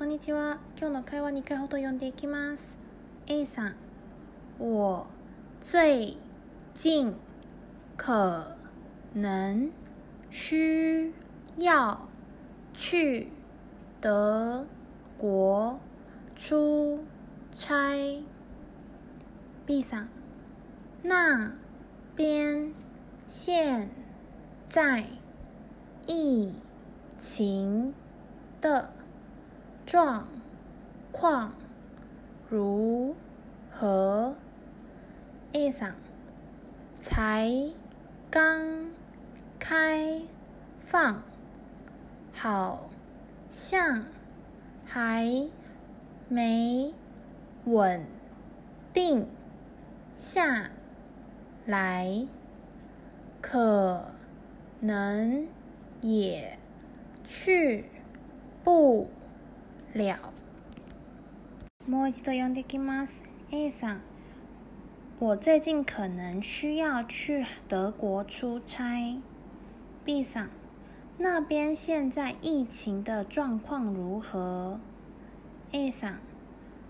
こんにちは。今日の会話2回ほど読んでいきます。A さん、我最近可能需要去德国出差。B さん、那边现在疫情的状况如何？一上，才刚开放，好像还没稳定下来，可能也去不了。もう一度読んできます。A さん，我最近可能需要去德国出差。B さん，那边现在疫情的状况如何？A さん，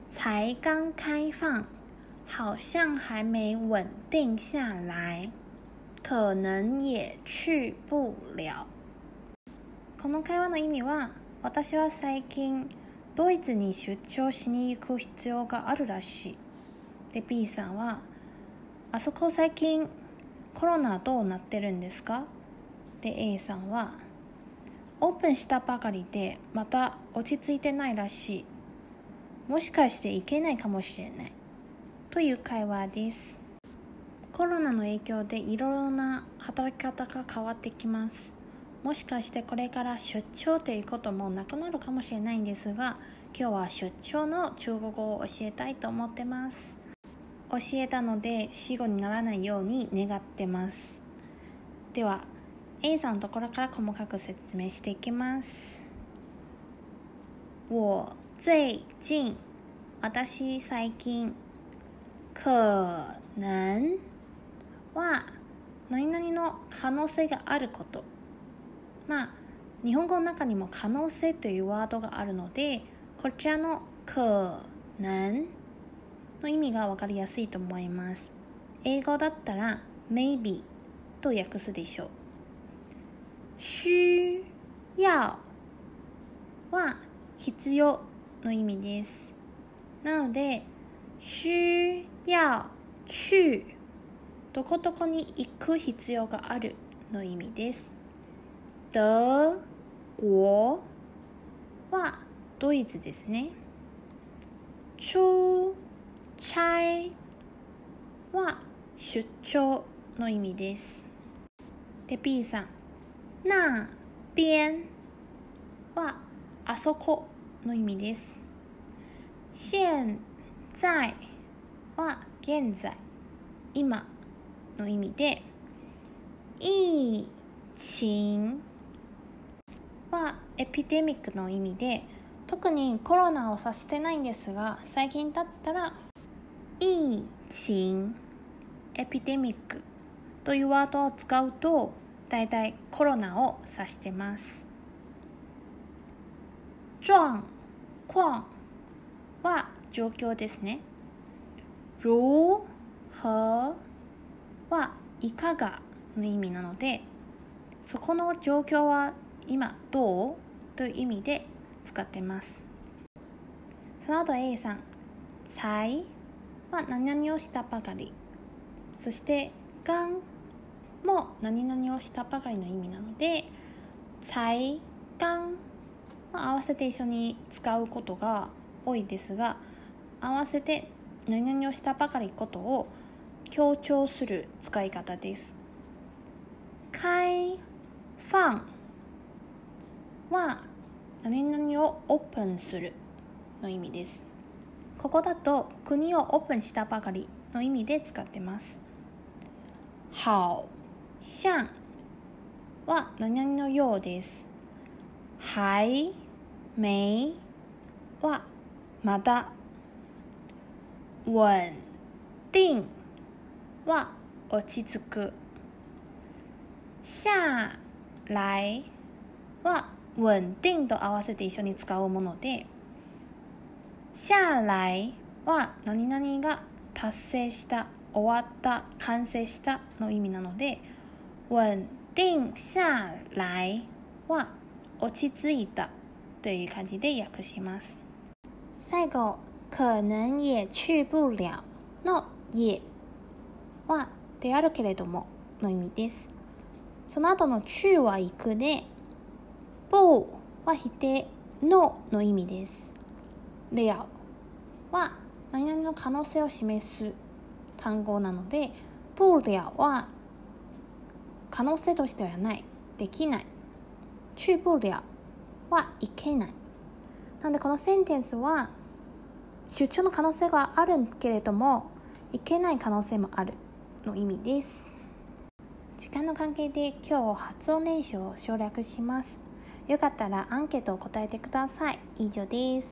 才刚开放，好像还没稳定下来，可能也去不了。この会話の意味は私は最近 ドイツに出張しに行く必要があるらしい。で B さんはあそこ最近コロナどうなってるんですか？で A さんはオープンしたばかりでまた落ち着いてないらしい。もしかして行けないかもしれない。という会話です。コロナの影響でいろいろな働き方が変わってきます。もしかしてこれから出張ということもなくなるかもしれないんですが今日は出張の中国語を教えたいと思ってます。教えたので死後にならないように願ってます。では A さんのところから細かく説明していきます。我最近私最近可能は何々の可能性があること。まあ日本語の中にも可能性というワードがあるのでこちらの可能の意味が分かりやすいと思います。英語だったら maybe と訳すでしょう。需要は必要の意味です。なので需要去どこどこに行く必要があるの意味です。德国はドイツですね。出差は出張の意味です。で、B さん、那边はあそこの意味です。現在は現在、今の意味で、疫情はエピデミックの意味で特にコロナを指してないんですが最近だったら疫情エピデミックというワードを使うと大体コロナを指してます。状況は状況ですね。如何？はいかが？の意味なのでそこの状況は今どう？という意味で使ってます。その後 A さん「才」は何々をしたばかり。そして「がん」も何々をしたばかりの意味なので「才がん」合わせて一緒に使うことが多いですが合わせて何々をしたばかりことを強調する使い方です開放は何々をオープンするの意味です。ここだと国をオープンしたばかりの意味で使ってます。好像は何々のようです。还没はまだ稳定は落ち着く。下来は穩定と合わせて一緒に使うもので下来は何々が達成した終わった完成したの意味なので稳定下来は落ち着いたという感じで訳します。最後可能也去不了の也はであるけれどもの意味です。その後の去は行くでは否定のの意味です。了は何々の可能性を示す単語なので不了は可能性としてはないできない。去不了はいけない。なのでこのセンテンスは出張の可能性があるけれどもいけない可能性もあるの意味です。時間の関係で今日発音練習を省略します。よかったらアンケートを答えてください。以上です。